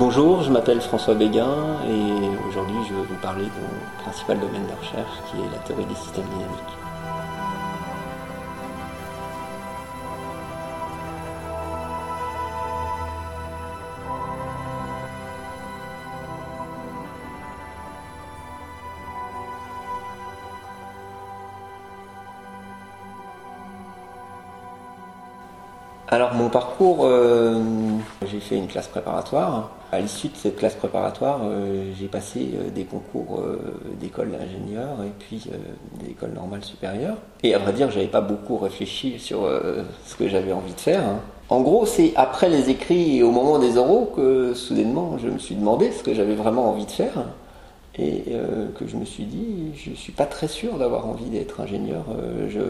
Bonjour, je m'appelle François Béguin et aujourd'hui je vais vous parler de mon principal domaine de recherche qui est la théorie des systèmes dynamiques. Alors mon parcours, euh, fait une classe préparatoire. À l'issue de cette classe préparatoire, euh, j'ai passé euh, des concours d'école d'ingénieur et puis d'école normale supérieure. Et à vrai dire, j'avais pas beaucoup réfléchi sur ce que j'avais envie de faire. Hein. En gros, c'est après les écrits et au moment des oraux que soudainement je me suis demandé ce que j'avais vraiment envie de faire et que je me suis dit, je suis pas très sûr d'avoir envie d'être ingénieur. je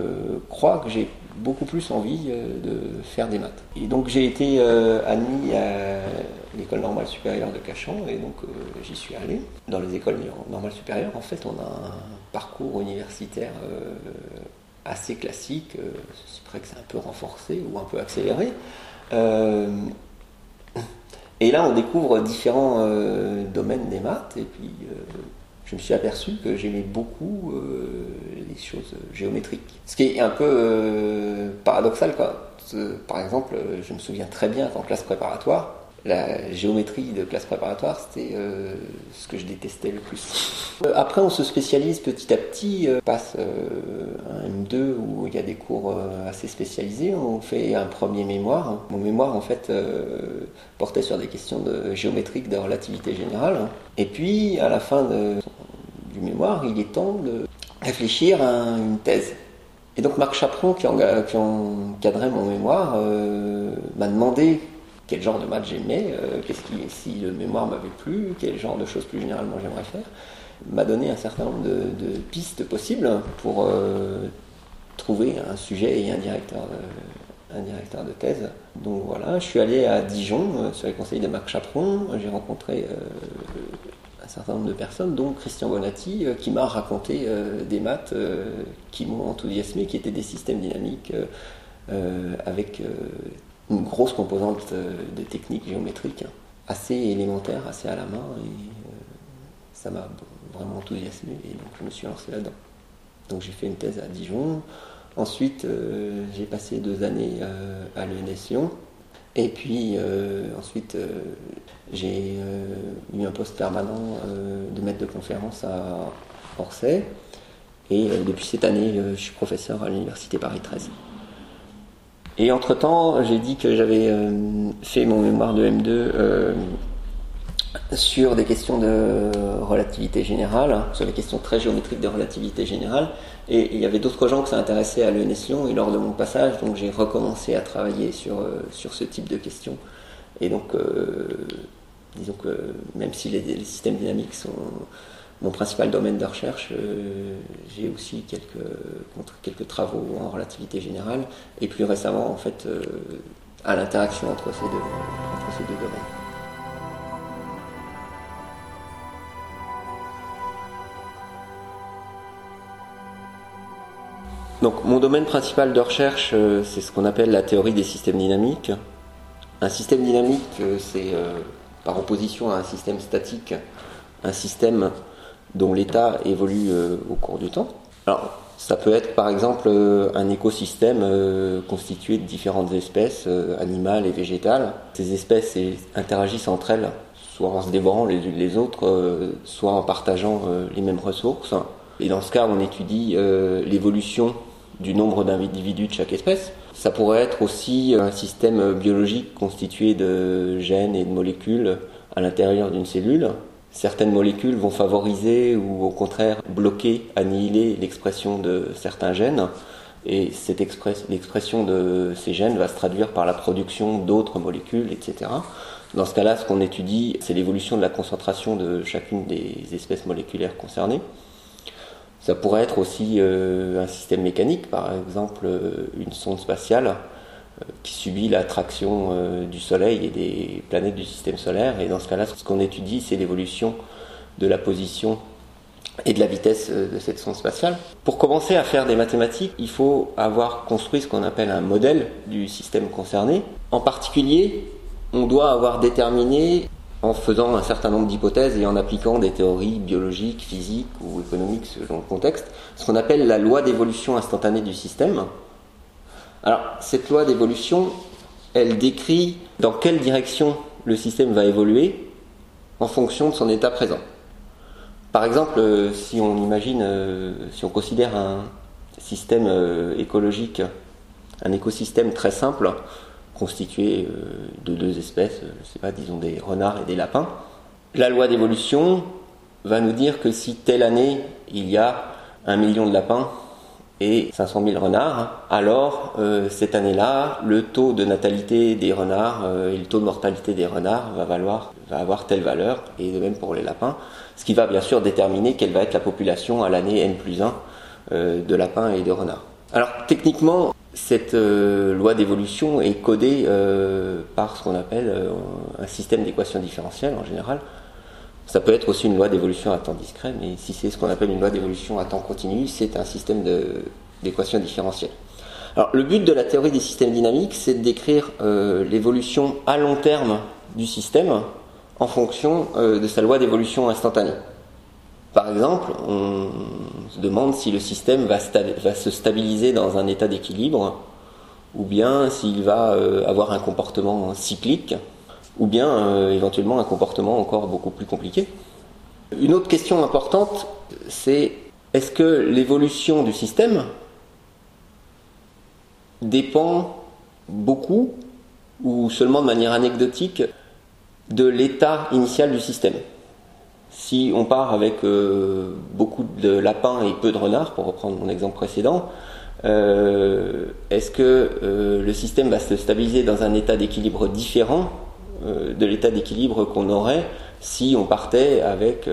crois que j'ai beaucoup plus envie euh, de faire des maths. Et donc j'ai été euh, admis à l'école normale supérieure de Cachan et donc euh, j'y suis allé. Dans les écoles normales supérieures, en fait, on a un parcours universitaire assez classique, c'est vrai que c'est un peu renforcé ou un peu accéléré. et là, on découvre différents domaines des maths et puis je me suis aperçu que j'aimais beaucoup euh, les choses géométriques. Ce qui est un peu euh, paradoxal, quoi. Par exemple, je me souviens très bien qu'en classe préparatoire, la géométrie de classe préparatoire, c'était euh, ce que je détestais le plus. Après, on se spécialise petit à petit, passe un M2 où il y a des cours assez spécialisés, on fait un premier mémoire. Mon mémoire, en fait, portait sur des questions de géométriques de relativité générale. Et puis, à la fin de du mémoire, il est temps de réfléchir à une thèse. Et donc Marc Chaperon, qui, encadrait mon mémoire, euh, m'a demandé quel genre de maths j'aimais, euh, si le mémoire m'avait plu, quel genre de choses plus généralement j'aimerais faire, m'a donné un certain nombre de, pistes possibles pour euh, trouver un sujet et un directeur, un directeur de thèse. Donc voilà, je suis allé à Dijon sur les conseils de Marc Chaperon, j'ai rencontré certain nombre de personnes, dont Christian Bonatti, euh, qui m'a raconté euh, des maths euh, qui m'ont enthousiasmé, qui étaient des systèmes dynamiques avec une grosse composante de techniques géométriques assez élémentaires, assez à la main, et ça m'a vraiment enthousiasmé, et donc je me suis lancé là-dedans. Donc j'ai fait une thèse à Dijon. Ensuite, j'ai passé deux années à l'ENS Lyon. Et puis ensuite, j'ai euh, eu un poste permanent euh, de maître de conférence à Orsay. Et euh, depuis cette année, je suis professeur à l'Université Paris 13. Et entre-temps, j'ai dit que j'avais fait mon mémoire de M2 sur des questions de relativité générale, sur des questions très géométriques de relativité générale. Et il y avait d'autres gens que ça intéressait à l'ENS Lyon. Et lors de mon passage, donc j'ai recommencé à travailler sur, sur ce type de questions. Et donc, disons que même si les, systèmes dynamiques sont mon principal domaine de recherche, euh, j'ai aussi quelques, quelques travaux en relativité générale et plus récemment en fait euh, à l'interaction entre entre ces deux domaines. Donc mon domaine principal de recherche, euh, c'est ce qu'on appelle la théorie des systèmes dynamiques. Un système dynamique, c'est par opposition à un système statique, un système dont l'état évolue euh, au cours du temps. Alors, ça peut être par exemple euh, un écosystème euh, constitué de différentes espèces animales et végétales. Ces espèces interagissent entre elles, soit en se dévorant les unes les autres, soit en partageant les mêmes ressources. Et dans ce cas, on étudie l'évolution du nombre d'individus de chaque espèce. Ça pourrait être aussi un système biologique constitué de gènes et de molécules à l'intérieur d'une cellule. Certaines molécules vont favoriser ou au contraire bloquer, annihiler l'expression de certains gènes. Et l'expression de ces gènes va se traduire par la production d'autres molécules, etc. Dans ce cas-là, ce qu'on étudie, c'est l'évolution de la concentration de chacune des espèces moléculaires concernées. Ça pourrait être aussi euh, un système mécanique, par exemple euh, une sonde spatiale euh, qui subit l'attraction du Soleil et des planètes du système solaire. Et dans ce cas-là, ce qu'on étudie, c'est l'évolution de la position et de la vitesse de cette sonde spatiale. Pour commencer à faire des mathématiques, il faut avoir construit ce qu'on appelle un modèle du système concerné. En particulier, on doit avoir déterminé en faisant un certain nombre d'hypothèses et en appliquant des théories biologiques, physiques ou économiques selon le contexte, ce qu'on appelle la loi d'évolution instantanée du système. Alors, cette loi d'évolution, elle décrit dans quelle direction le système va évoluer en fonction de son état présent. Par exemple, si on imagine, euh, si on considère un système euh, écologique, un écosystème très simple, constitué de deux espèces, je sais pas, disons des renards et des lapins, la loi d'évolution va nous dire que si telle année il y a un million de lapins et 500 000 renards, alors cette année-là, le taux de natalité des renards et le taux de mortalité des renards va, valoir, va avoir telle valeur, et de même pour les lapins ce qui va bien sûr déterminer quelle va être la population à l'année N plus 1 euh, de lapins et de renards. Alors techniquement, cette euh, loi d'évolution est codée euh, par ce qu'on appelle un système d'équations différentielles en général. Ça peut être aussi une loi d'évolution à temps discret, mais si c'est ce qu'on appelle une loi d'évolution à temps continu, c'est un système d'équations différentielles. Alors le but de la théorie des systèmes dynamiques, c'est de décrire l'évolution à long terme du système en fonction euh, de sa loi d'évolution instantanée. Par exemple, on se demande si le système va, se stabiliser dans un état d'équilibre, ou bien s'il va euh, avoir un comportement cyclique, ou bien euh, éventuellement un comportement encore beaucoup plus compliqué. Une autre question importante, c'est est-ce que l'évolution du système dépend beaucoup ou seulement de manière anecdotique de l'état initial du système? Si on part avec euh, beaucoup de lapins et peu de renards, pour reprendre mon exemple précédent, euh, est-ce que euh, le système va se stabiliser dans un état d'équilibre différent de l'état d'équilibre qu'on aurait si on partait avec,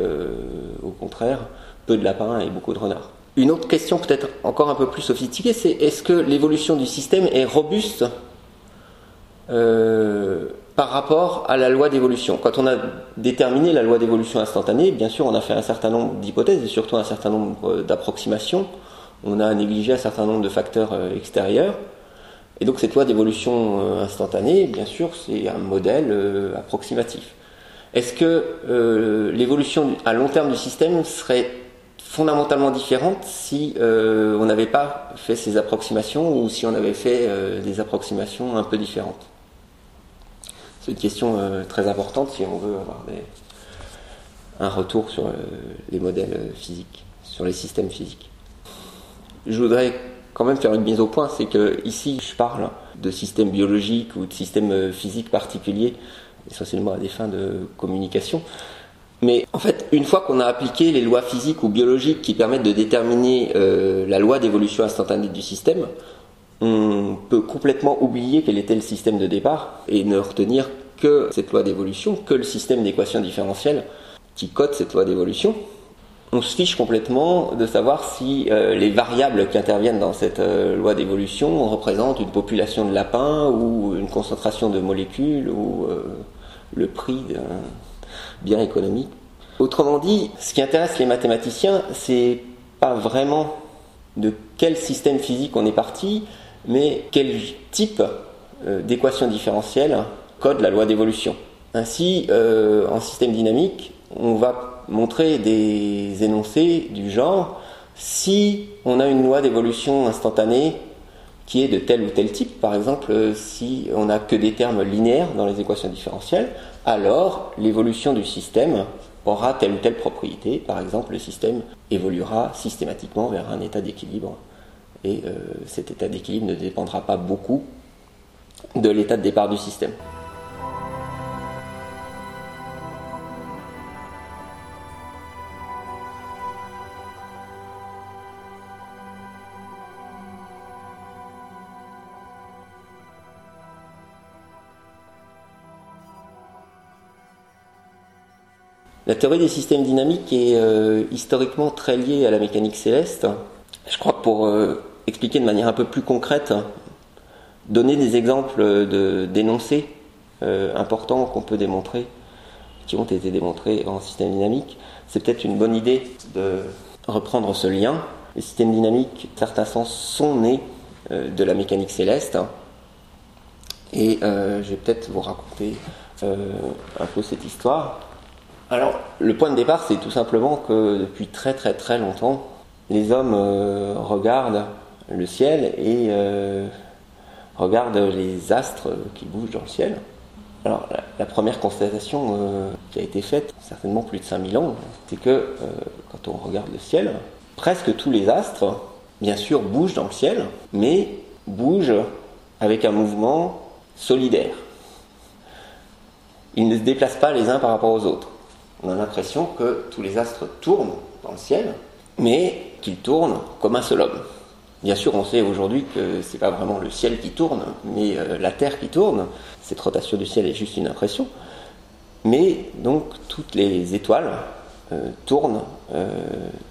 au contraire, peu de lapins et beaucoup de renards? Une autre question peut-être encore un peu plus sophistiquée, c'est est-ce que l'évolution du système est robuste? Par rapport à la loi d'évolution. Quand on a déterminé la loi d'évolution instantanée, bien sûr, on a fait un certain nombre d'hypothèses et surtout un certain nombre d'approximations. On a négligé un certain nombre de facteurs euh, extérieurs. Et donc cette loi d'évolution euh, instantanée, bien sûr, c'est un modèle euh, approximatif. Est-ce que l'évolution à long terme du système serait fondamentalement différente si on n'avait pas fait ces approximations ou si on avait fait des approximations un peu différentes? C'est une question euh, très importante si on veut avoir un retour sur euh, les modèles euh, physiques, sur les systèmes physiques. Je voudrais quand même faire une mise au point, c'est que ici je parle de systèmes biologiques ou de systèmes physiques particuliers, essentiellement à des fins de communication. Mais en fait, une fois qu'on a appliqué les lois physiques ou biologiques qui permettent de déterminer la loi d'évolution instantanée du système, on peut complètement oublier quel était le système de départ et ne retenir que cette loi d'évolution, que le système d'équations différentielles qui code cette loi d'évolution. On se fiche complètement de savoir si euh, les variables qui interviennent dans cette euh, loi d'évolution représentent une population de lapins ou une concentration de molécules ou euh, le prix d'un bien économique. Autrement dit, ce qui intéresse les mathématiciens, c'est pas vraiment de quel système physique on est parti, mais quel type d'équation différentielle code la loi d'évolution. Ainsi, euh, en système dynamique, on va montrer des énoncés du genre si on a une loi d'évolution instantanée qui est de tel ou tel type, par exemple, euh, si on n'a que des termes linéaires dans les équations différentielles, alors l'évolution du système aura telle ou telle propriété. Par exemple, le système évoluera systématiquement vers un état d'équilibre et euh, cet état d'équilibre ne dépendra pas beaucoup de l'état de départ du système. La théorie des systèmes dynamiques est euh, historiquement très liée à la mécanique céleste. Je crois que pour euh, expliquer de manière un peu plus concrète, donner des exemples d'énoncés euh, importants qu'on peut démontrer, qui ont été démontrés en système dynamique, c'est peut-être une bonne idée de reprendre ce lien. Les systèmes dynamiques, certains sens, sont nés de la mécanique céleste. Et je vais peut-être vous raconter un peu cette histoire. Alors, le point de départ, c'est tout simplement que depuis très très très longtemps, les hommes regardent le ciel et regardent les astres qui bougent dans le ciel. Alors, la, première constatation euh, qui a été faite, certainement plus de 5000 ans, c'est que euh, quand on regarde le ciel, presque tous les astres, bien sûr, bougent dans le ciel, mais bougent avec un mouvement solidaire. Ils ne se déplacent pas les uns par rapport aux autres. On a l'impression que tous les astres tournent dans le ciel, mais qu'ils tournent comme un seul homme. Bien sûr, on sait aujourd'hui que c'est pas vraiment le ciel qui tourne, mais euh, la Terre qui tourne. Cette rotation du ciel est juste une impression. Mais donc toutes les étoiles euh, tournent euh,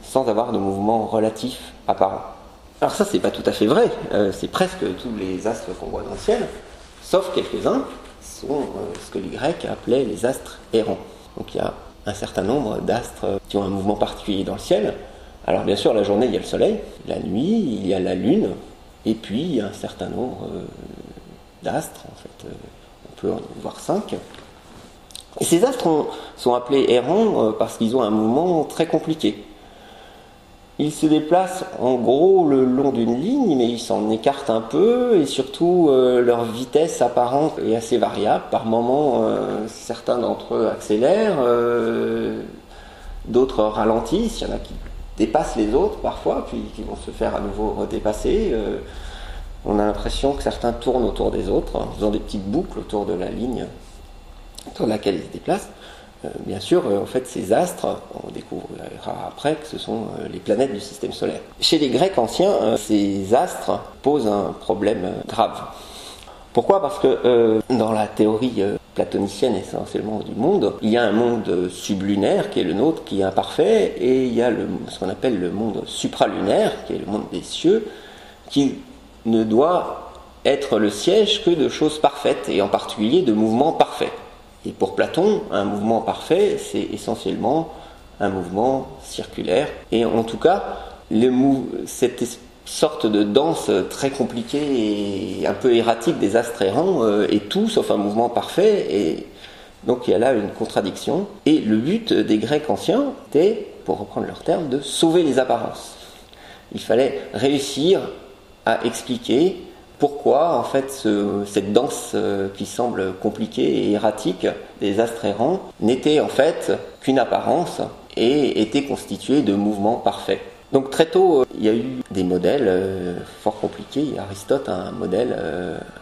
sans avoir de mouvement relatif apparent. Alors ça, c'est pas tout à fait vrai. c'est presque tous les astres qu'on voit dans le ciel, sauf quelques-uns sont ce que les Grecs appelaient les astres errants. Un certain nombre d'astres qui ont un mouvement particulier dans le ciel, alors bien sûr, la journée, il y a le soleil, la nuit, il y a la lune, et puis il y a un certain nombre euh, d'astres, en fait, euh, on peut en voir cinq. Ces astres sont appelés errants euh, parce qu'ils ont un mouvement très compliqué. Ils se déplacent en gros le long d'une ligne, mais ils s'en écartent un peu, et surtout leur vitesse apparente est assez variable. Par moments, certains d'entre eux accélèrent, d'autres ralentissent, il y en a qui dépassent les autres parfois, puis qui vont se faire à nouveau redépasser. Euh, on a l'impression que certains tournent autour des autres, en faisant des petites boucles autour de la ligne autour laquelle ils se déplacent. Euh, bien sûr, euh, en fait, ces astres, on découvrira après que ce sont les planètes du système solaire. Chez les Grecs anciens, ces astres posent un problème grave. Pourquoi? Parce que dans la théorie platonicienne essentiellement du monde. Il y a un monde sublunaire qui est le nôtre, qui est imparfait, et il y a ce qu'on appelle le monde supralunaire, qui est le monde des cieux, qui ne doit être le siège que de choses parfaites, et en particulier de mouvements parfaits. Et pour Platon, un mouvement parfait, c'est essentiellement un mouvement circulaire, et en tout cas, cette sorte de danse très compliquée et un peu erratique des astres errants euh, et tout sauf un mouvement parfait. Et donc il y a là une contradiction. Et le but des Grecs anciens était, pour reprendre leur terme, de sauver les apparences. Il fallait réussir à expliquer pourquoi en fait cette danse euh, qui semble compliquée et erratique des astres errants n'était en fait qu'une apparence et était constituée de mouvements parfaits. Donc très tôt, euh, il y a eu des modèles euh, fort compliqués. Aristote a un modèle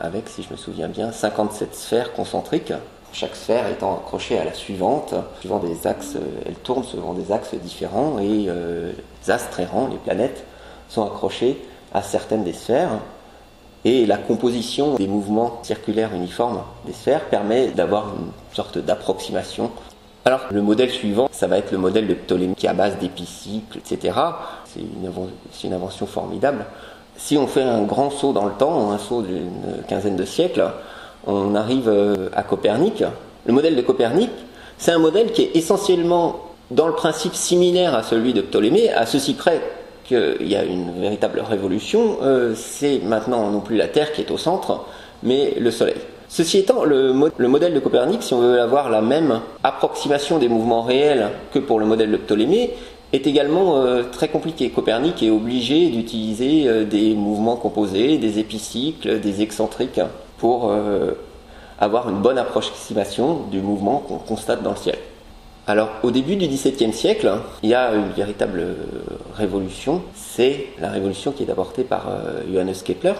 avec, si je me souviens bien, 57 sphères concentriques. Chaque sphère étant accrochée à la suivante, suivant des axes, elle tourne selon des axes différents et les astres errants, les planètes, sont accrochés à certaines des sphères. Et la composition des mouvements circulaires uniformes des sphères permet d'avoir une sorte d'approximation alors, le modèle suivant, ça va être le modèle de Ptolémée qui est à base d'épicycles, etc. C'est une, invention formidable. Si on fait un grand saut dans le temps, un saut d'une quinzaine de siècles, on arrive euh, à Copernic. Le modèle de Copernic, c'est un modèle qui est essentiellement, dans le principe, similaire à celui de Ptolémée, à ceci près qu'il y a une véritable révolution. Euh, c'est maintenant non plus la Terre qui est au centre, mais le Soleil. Ceci étant, le, modèle de Copernic, si on veut avoir la même approximation des mouvements réels que pour le modèle de Ptolémée, est également euh, très compliqué. Copernic est obligé d'utiliser euh, des mouvements composés, des épicycles, des excentriques pour avoir une bonne approximation du mouvement qu'on constate dans le ciel. Alors, au début du XVIIe siècle, il y a une véritable révolution. C'est la révolution qui est apportée par Johannes Kepler,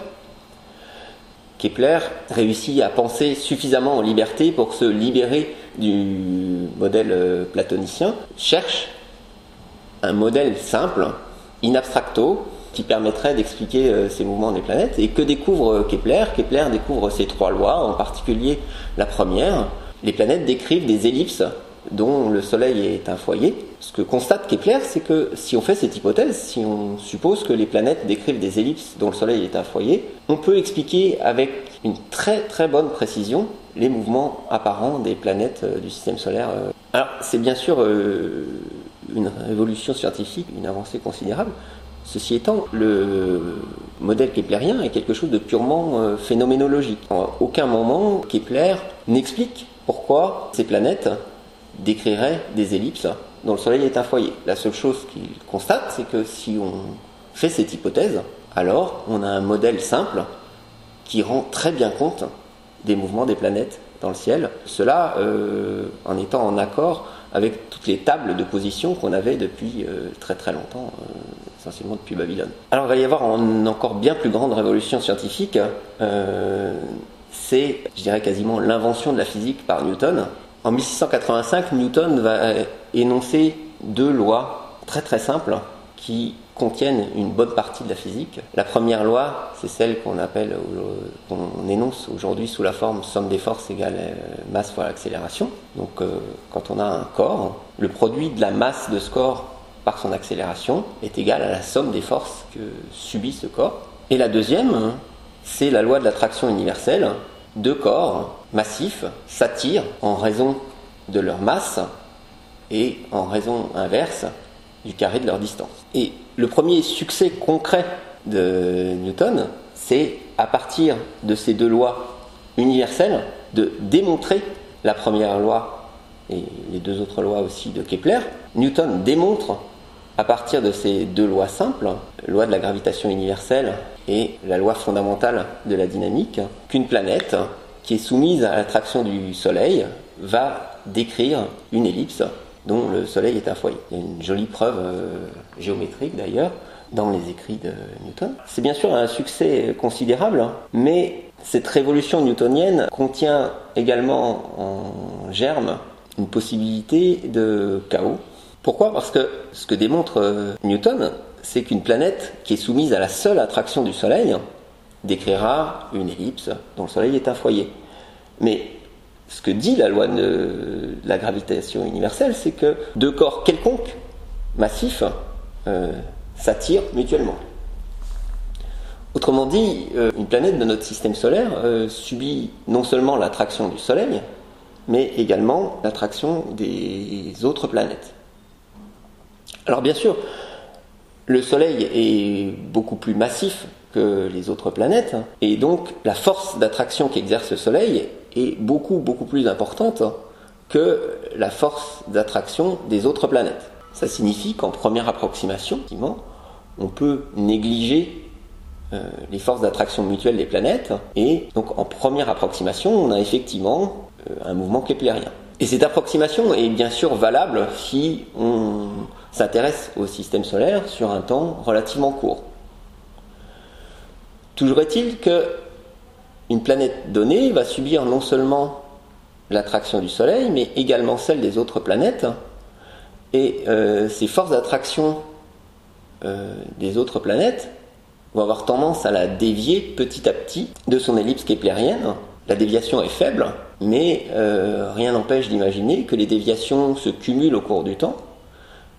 Kepler réussit à penser suffisamment en liberté pour se libérer du modèle euh, platonicien, cherche un modèle simple, in abstracto, qui permettrait d'expliquer euh, ces mouvements des planètes. Et que découvre Kepler? Kepler découvre ces trois lois, en particulier la première. Les planètes décrivent des ellipses dont le Soleil est un foyer. Ce que constate Kepler, c'est que si on fait cette hypothèse, si on suppose que les planètes décrivent des ellipses dont le Soleil est un foyer, on peut expliquer avec une très très bonne précision les mouvements apparents des planètes euh, du système solaire. Euh. Alors c'est bien sûr euh, une révolution scientifique, une avancée considérable. Ceci étant, le modèle keplérien est quelque chose de purement phénoménologique. En aucun moment, Kepler n'explique pourquoi ces planètes décriraient des ellipses dont le Soleil est un foyer. La seule chose qu'il constate, c'est que si on fait cette hypothèse, alors on a un modèle simple qui rend très bien compte des mouvements des planètes dans le ciel. Cela euh, en étant en accord avec toutes les tables de position qu'on avait depuis euh, très très longtemps, euh, essentiellement depuis Babylone. Alors il va y avoir une encore bien plus grande révolution scientifique, c'est, je dirais quasiment, l'invention de la physique par Newton. En 1685, Newton va énoncer deux lois très très simples qui contiennent une bonne partie de la physique. La première loi, c'est celle qu'on appelle, qu'on énonce aujourd'hui sous la forme somme des forces égale euh, masse fois l'accélération. Donc, euh, quand on a un corps, le produit de la masse de ce corps par son accélération est égal à la somme des forces que subit ce corps. Et la deuxième, c'est la loi de l'attraction universelle. Deux corps massifs s'attirent en raison de leur masse et en raison inverse du carré de leur distance. Et le premier succès concret de Newton, c'est à partir de ces deux lois universelles de démontrer la première loi et les deux autres lois aussi de Kepler. Newton démontre à partir de ces deux lois simples, loi de la gravitation universelle et la loi fondamentale de la dynamique, qu'une planète qui est soumise à l'attraction du Soleil va décrire une ellipse dont le Soleil est un foyer. Il y a une jolie preuve euh, géométrique d'ailleurs dans les écrits de Newton. C'est bien sûr un succès considérable, hein, mais cette révolution newtonienne contient également en germe une possibilité de chaos. Pourquoi? Parce que ce que démontre euh, Newton, c'est qu'une planète qui est soumise à la seule attraction du Soleil décrira une ellipse dont le Soleil est un foyer. Mais ce que dit la loi de la gravitation universelle, c'est que deux corps quelconques, massifs, euh, s'attirent mutuellement. Autrement dit, euh, une planète de notre système solaire subit non seulement l'attraction du Soleil, mais également l'attraction des autres planètes. Alors bien sûr, le Soleil est beaucoup plus massif que les autres planètes, et donc la force d'attraction qu'exerce le Soleil est beaucoup, beaucoup plus importante que la force d'attraction des autres planètes. Ça signifie qu'en première approximation, on peut négliger euh, les forces d'attraction mutuelle des planètes, et donc en première approximation, on a effectivement euh, un mouvement keplérien. Et cette approximation est bien sûr valable si on s'intéresse au système solaire sur un temps relativement court. Toujours est-il que une planète donnée va subir non seulement l'attraction du Soleil, mais également celle des autres planètes. Et euh, ces forces d'attraction euh, des autres planètes vont avoir tendance à la dévier petit à petit de son ellipse keplérienne. La déviation est faible, mais euh, rien n'empêche d'imaginer que les déviations se cumulent au cours du temps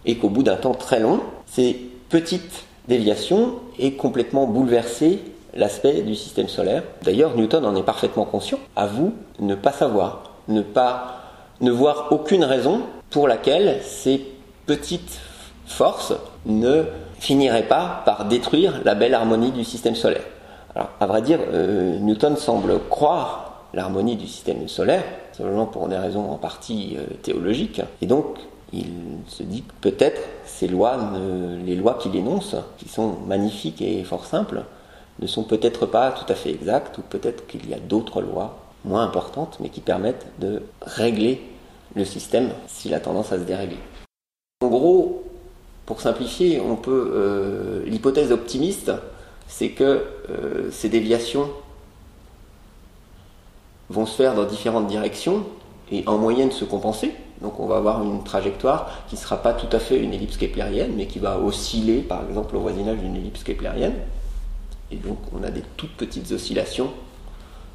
et qu'au bout d'un temps très long, ces petites déviations aient complètement bouleversé l'aspect du système solaire. D'ailleurs, Newton en est parfaitement conscient. À vous, ne pas savoir, ne pas, ne voir aucune raison pour laquelle ces petites forces ne finiraient pas par détruire la belle harmonie du système solaire. Alors, à vrai dire, euh, Newton semble croire l'harmonie du système solaire, simplement pour des raisons en partie euh, théologiques, et donc il se dit que peut-être ces lois, les lois qu'il énonce, qui sont magnifiques et fort simples, ne sont peut-être pas tout à fait exactes, ou peut-être qu'il y a d'autres lois moins importantes, mais qui permettent de régler le système s'il a tendance à se dérégler. En gros, pour simplifier, on peut euh, l'hypothèse optimiste, c'est que euh, ces déviations vont se faire dans différentes directions et en moyenne se compenser. Donc on va avoir une trajectoire qui ne sera pas tout à fait une ellipse keplérienne, mais qui va osciller par exemple au voisinage d'une ellipse keplérienne. Et donc on a des toutes petites oscillations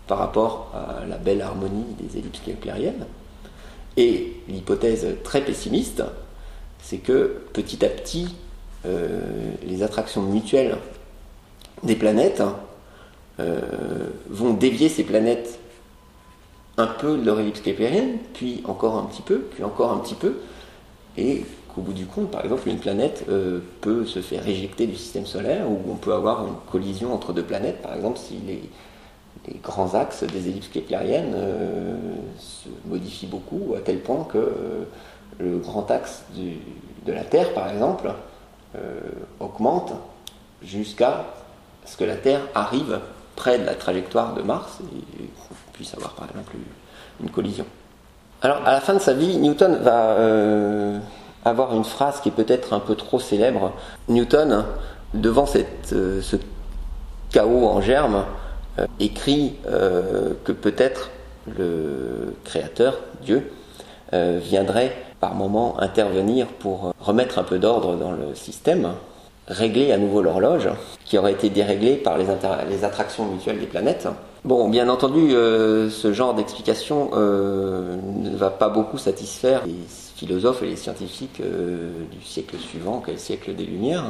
par rapport à la belle harmonie des ellipses keplériennes. Et l'hypothèse très pessimiste, c'est que petit à petit, euh, les attractions mutuelles des planètes euh, vont dévier ces planètes un peu de leur ellipse keplérienne, puis encore un petit peu, puis encore un petit peu, et qu'au bout du compte, par exemple, une planète euh, peut se faire éjecter du système solaire, ou on peut avoir une collision entre deux planètes, par exemple, si les, grands axes des ellipses keplériennes se modifient beaucoup, à tel point que le grand axe de la Terre, par exemple, augmente jusqu'à ce que la Terre arrive près de la trajectoire de Mars et qu'on puisse avoir par exemple une collision. Alors à la fin de sa vie, Newton va euh, avoir une phrase qui est peut-être un peu trop célèbre. Newton, devant euh, ce chaos en germe, euh, écrit que peut-être le Créateur, Dieu, viendrait par moment intervenir pour remettre un peu d'ordre dans le système régler à nouveau l'horloge, qui aurait été déréglée par les, attractions mutuelles des planètes. Bon, bien entendu, euh, ce genre d'explication euh, ne va pas beaucoup satisfaire les philosophes et les scientifiques euh, du siècle suivant, quel siècle des Lumières.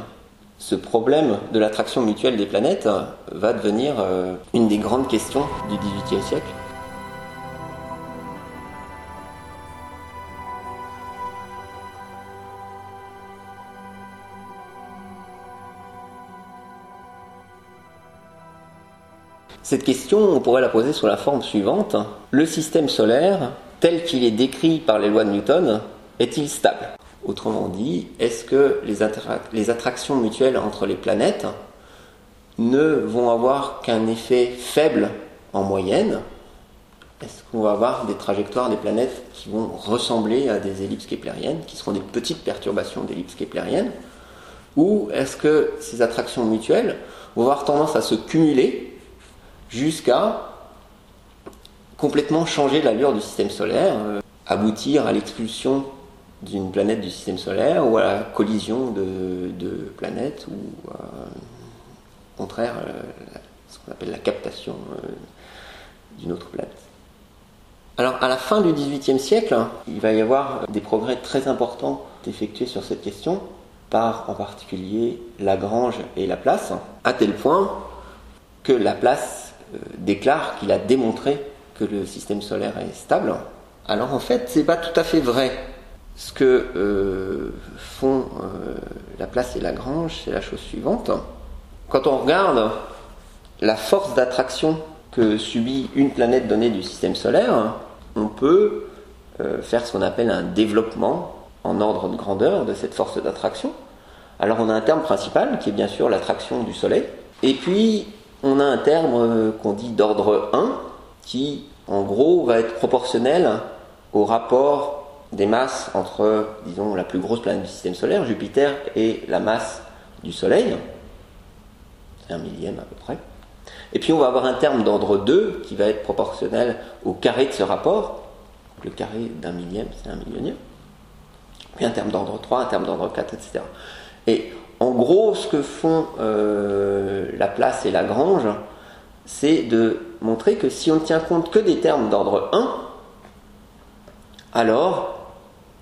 Ce problème de l'attraction mutuelle des planètes va devenir une des grandes questions du XVIIIe siècle. Cette question, on pourrait la poser sous la forme suivante. Le système solaire, tel qu'il est décrit par les lois de Newton, est-il stable? Autrement dit, est-ce que les, attractions mutuelles entre les planètes ne vont avoir qu'un effet faible en moyenne? Est-ce qu'on va avoir des trajectoires des planètes qui vont ressembler à des ellipses keplériennes, qui seront des petites perturbations d'ellipses keplériennes Ou est-ce que ces attractions mutuelles vont avoir tendance à se cumuler jusqu'à complètement changer l'allure du système solaire, euh, aboutir à l'expulsion d'une planète du système solaire ou à la collision de, planètes ou euh, au contraire euh, ce qu'on appelle la captation d'une autre planète. Alors à la fin du XVIIIe siècle, il va y avoir des progrès très importants effectués sur cette question par en particulier Lagrange et Laplace, à tel point que Laplace euh, déclare qu'il a démontré que le système solaire est stable. Alors en fait, c'est pas tout à fait vrai. Ce que euh, font euh, Laplace et Lagrange, c'est la chose suivante. Quand on regarde la force d'attraction que subit une planète donnée du système solaire, on peut faire ce qu'on appelle un développement en ordre de grandeur de cette force d'attraction. Alors on a un terme principal qui est bien sûr l'attraction du Soleil, et puis on a un terme euh, qu'on dit d'ordre 1 qui, en gros, va être proportionnel au rapport des masses entre, disons, la plus grosse planète du système solaire, Jupiter, et la masse du Soleil. C'est un millième à peu près. Et puis on va avoir un terme d'ordre 2 qui va être proportionnel au carré de ce rapport. Le carré d'un millième, c'est un millionième. Puis un terme d'ordre 3, un terme d'ordre 4, etc. Et en gros, ce que font euh, Laplace et Lagrange, c'est de montrer que si on ne tient compte que des termes d'ordre 1, alors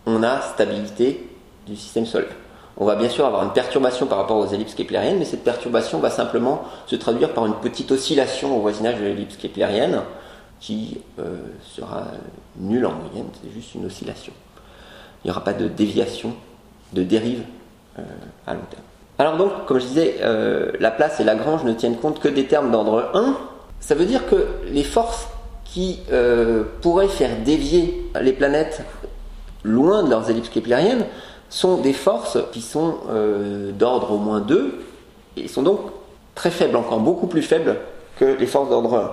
on a stabilité du système solaire. On va bien sûr avoir une perturbation par rapport aux ellipses keplériennes, mais cette perturbation va simplement se traduire par une petite oscillation au voisinage de l'ellipse keplérienne qui euh, sera nulle en moyenne, c'est juste une oscillation. Il n'y aura pas de déviation, de dérive euh, à long terme. Alors donc, comme je disais, euh, la place et Lagrange ne tiennent compte que des termes d'ordre 1. Ça veut dire que les forces qui euh, pourraient faire dévier les planètes loin de leurs ellipses keplériennes sont des forces qui sont euh, d'ordre au moins 2 et sont donc très faibles, encore beaucoup plus faibles que les forces d'ordre 1.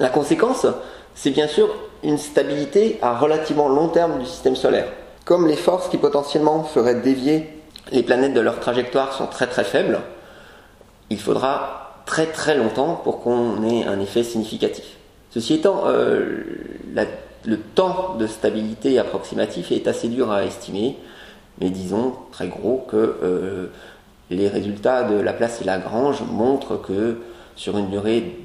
La conséquence, c'est bien sûr une stabilité à relativement long terme du système solaire. Comme les forces qui potentiellement feraient dévier les planètes de leur trajectoire sont très très faibles, il faudra très très longtemps pour qu'on ait un effet significatif. Ceci étant, euh, le temps de stabilité approximatif est assez dur à estimer, mais disons très gros que euh, les résultats de Laplace et Lagrange montrent que sur une durée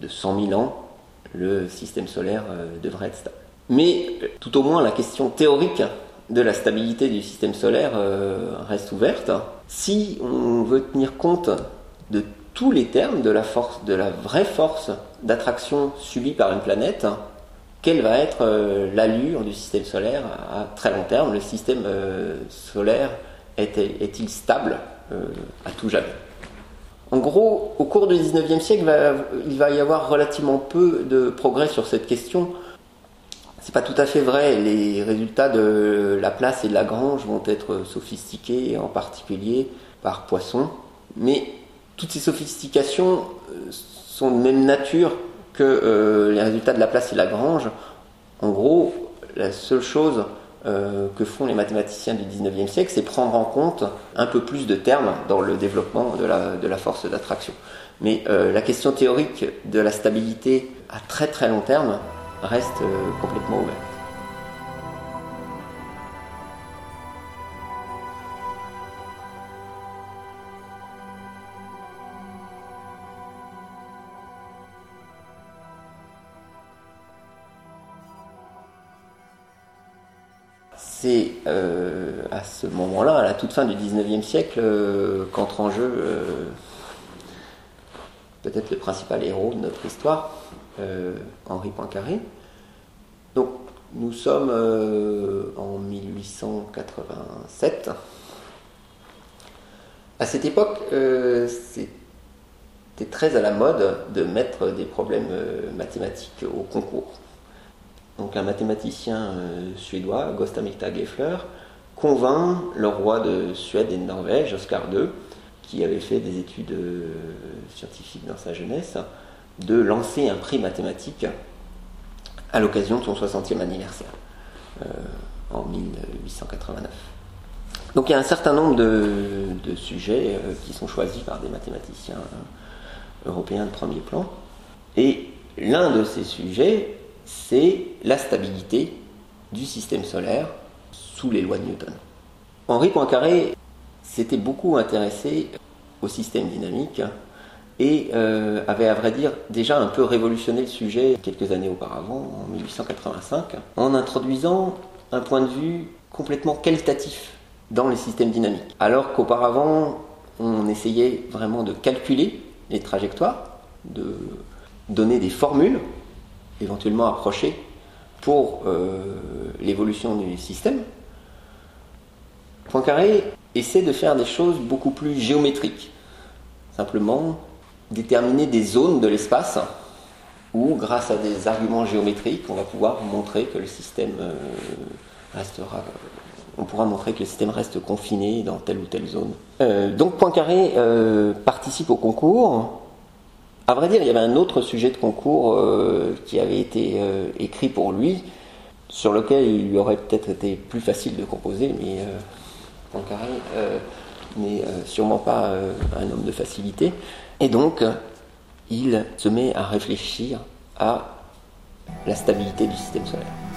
de 100 000 ans, le système solaire euh, devrait être stable. Mais tout au moins la question théorique de la stabilité du système solaire euh, reste ouverte. Si on veut tenir compte de tous les termes de la force, de la vraie force d'attraction subie par une planète, quelle va être euh, l'allure du système solaire à très long terme? Le système euh, solaire est-il stable à tout jamais? En gros, au cours du 19e siècle, il va y avoir relativement peu de progrès sur cette question. C'est pas tout à fait vrai. Les résultats de Laplace et de Lagrange vont être sophistiqués, en particulier par Poisson. Mais toutes ces sophistications euh, sont de même nature que euh, les résultats de Laplace et Lagrange. En gros, la seule chose euh, que font les mathématiciens du 19e siècle, c'est prendre en compte un peu plus de termes dans le développement de la, force d'attraction. Mais la question théorique de la stabilité à très très long terme reste euh, complètement ouverte. c'est euh, à ce moment-là, à la toute fin du 19e siècle, euh, qu'entre en jeu peut-être le principal héros de notre histoire, Henri Poincaré. Donc nous sommes en 1887. À cette époque, c'était très à la mode de mettre des problèmes mathématiques au concours donc un mathématicien euh, suédois, Gostamikta Geffler, convainc le roi de Suède et de Norvège, Oscar II, qui avait fait des études euh, scientifiques dans sa jeunesse, de lancer un prix mathématique à l'occasion de son 60e anniversaire, euh, en 1889. Donc il y a un certain nombre de, sujets qui sont choisis par des mathématiciens européens de premier plan. Et l'un de ces sujets c'est la stabilité du système solaire sous les lois de Newton. Henri Poincaré s'était beaucoup intéressé au système dynamique et euh, avait à vrai dire déjà un peu révolutionné le sujet quelques années auparavant, en 1885, en introduisant un point de vue complètement qualitatif dans les systèmes dynamiques. Alors qu'auparavant, on essayait vraiment de calculer les trajectoires, de donner des formules éventuellement approché pour euh, l'évolution du système. Poincaré essaie de faire des choses beaucoup plus géométriques. Simplement déterminer des zones de l'espace où, grâce à des arguments géométriques, on va pouvoir montrer que le système euh, restera. On pourra montrer que le système reste confiné dans telle ou telle zone. Euh, donc Poincaré participe au concours à vrai dire, il y avait un autre sujet de concours euh, qui avait été euh, écrit pour lui, sur lequel il lui aurait peut-être été plus facile de composer, mais euh, Poincaré n'est sûrement pas un homme de facilité. Et donc, il se met à réfléchir à la stabilité du système solaire.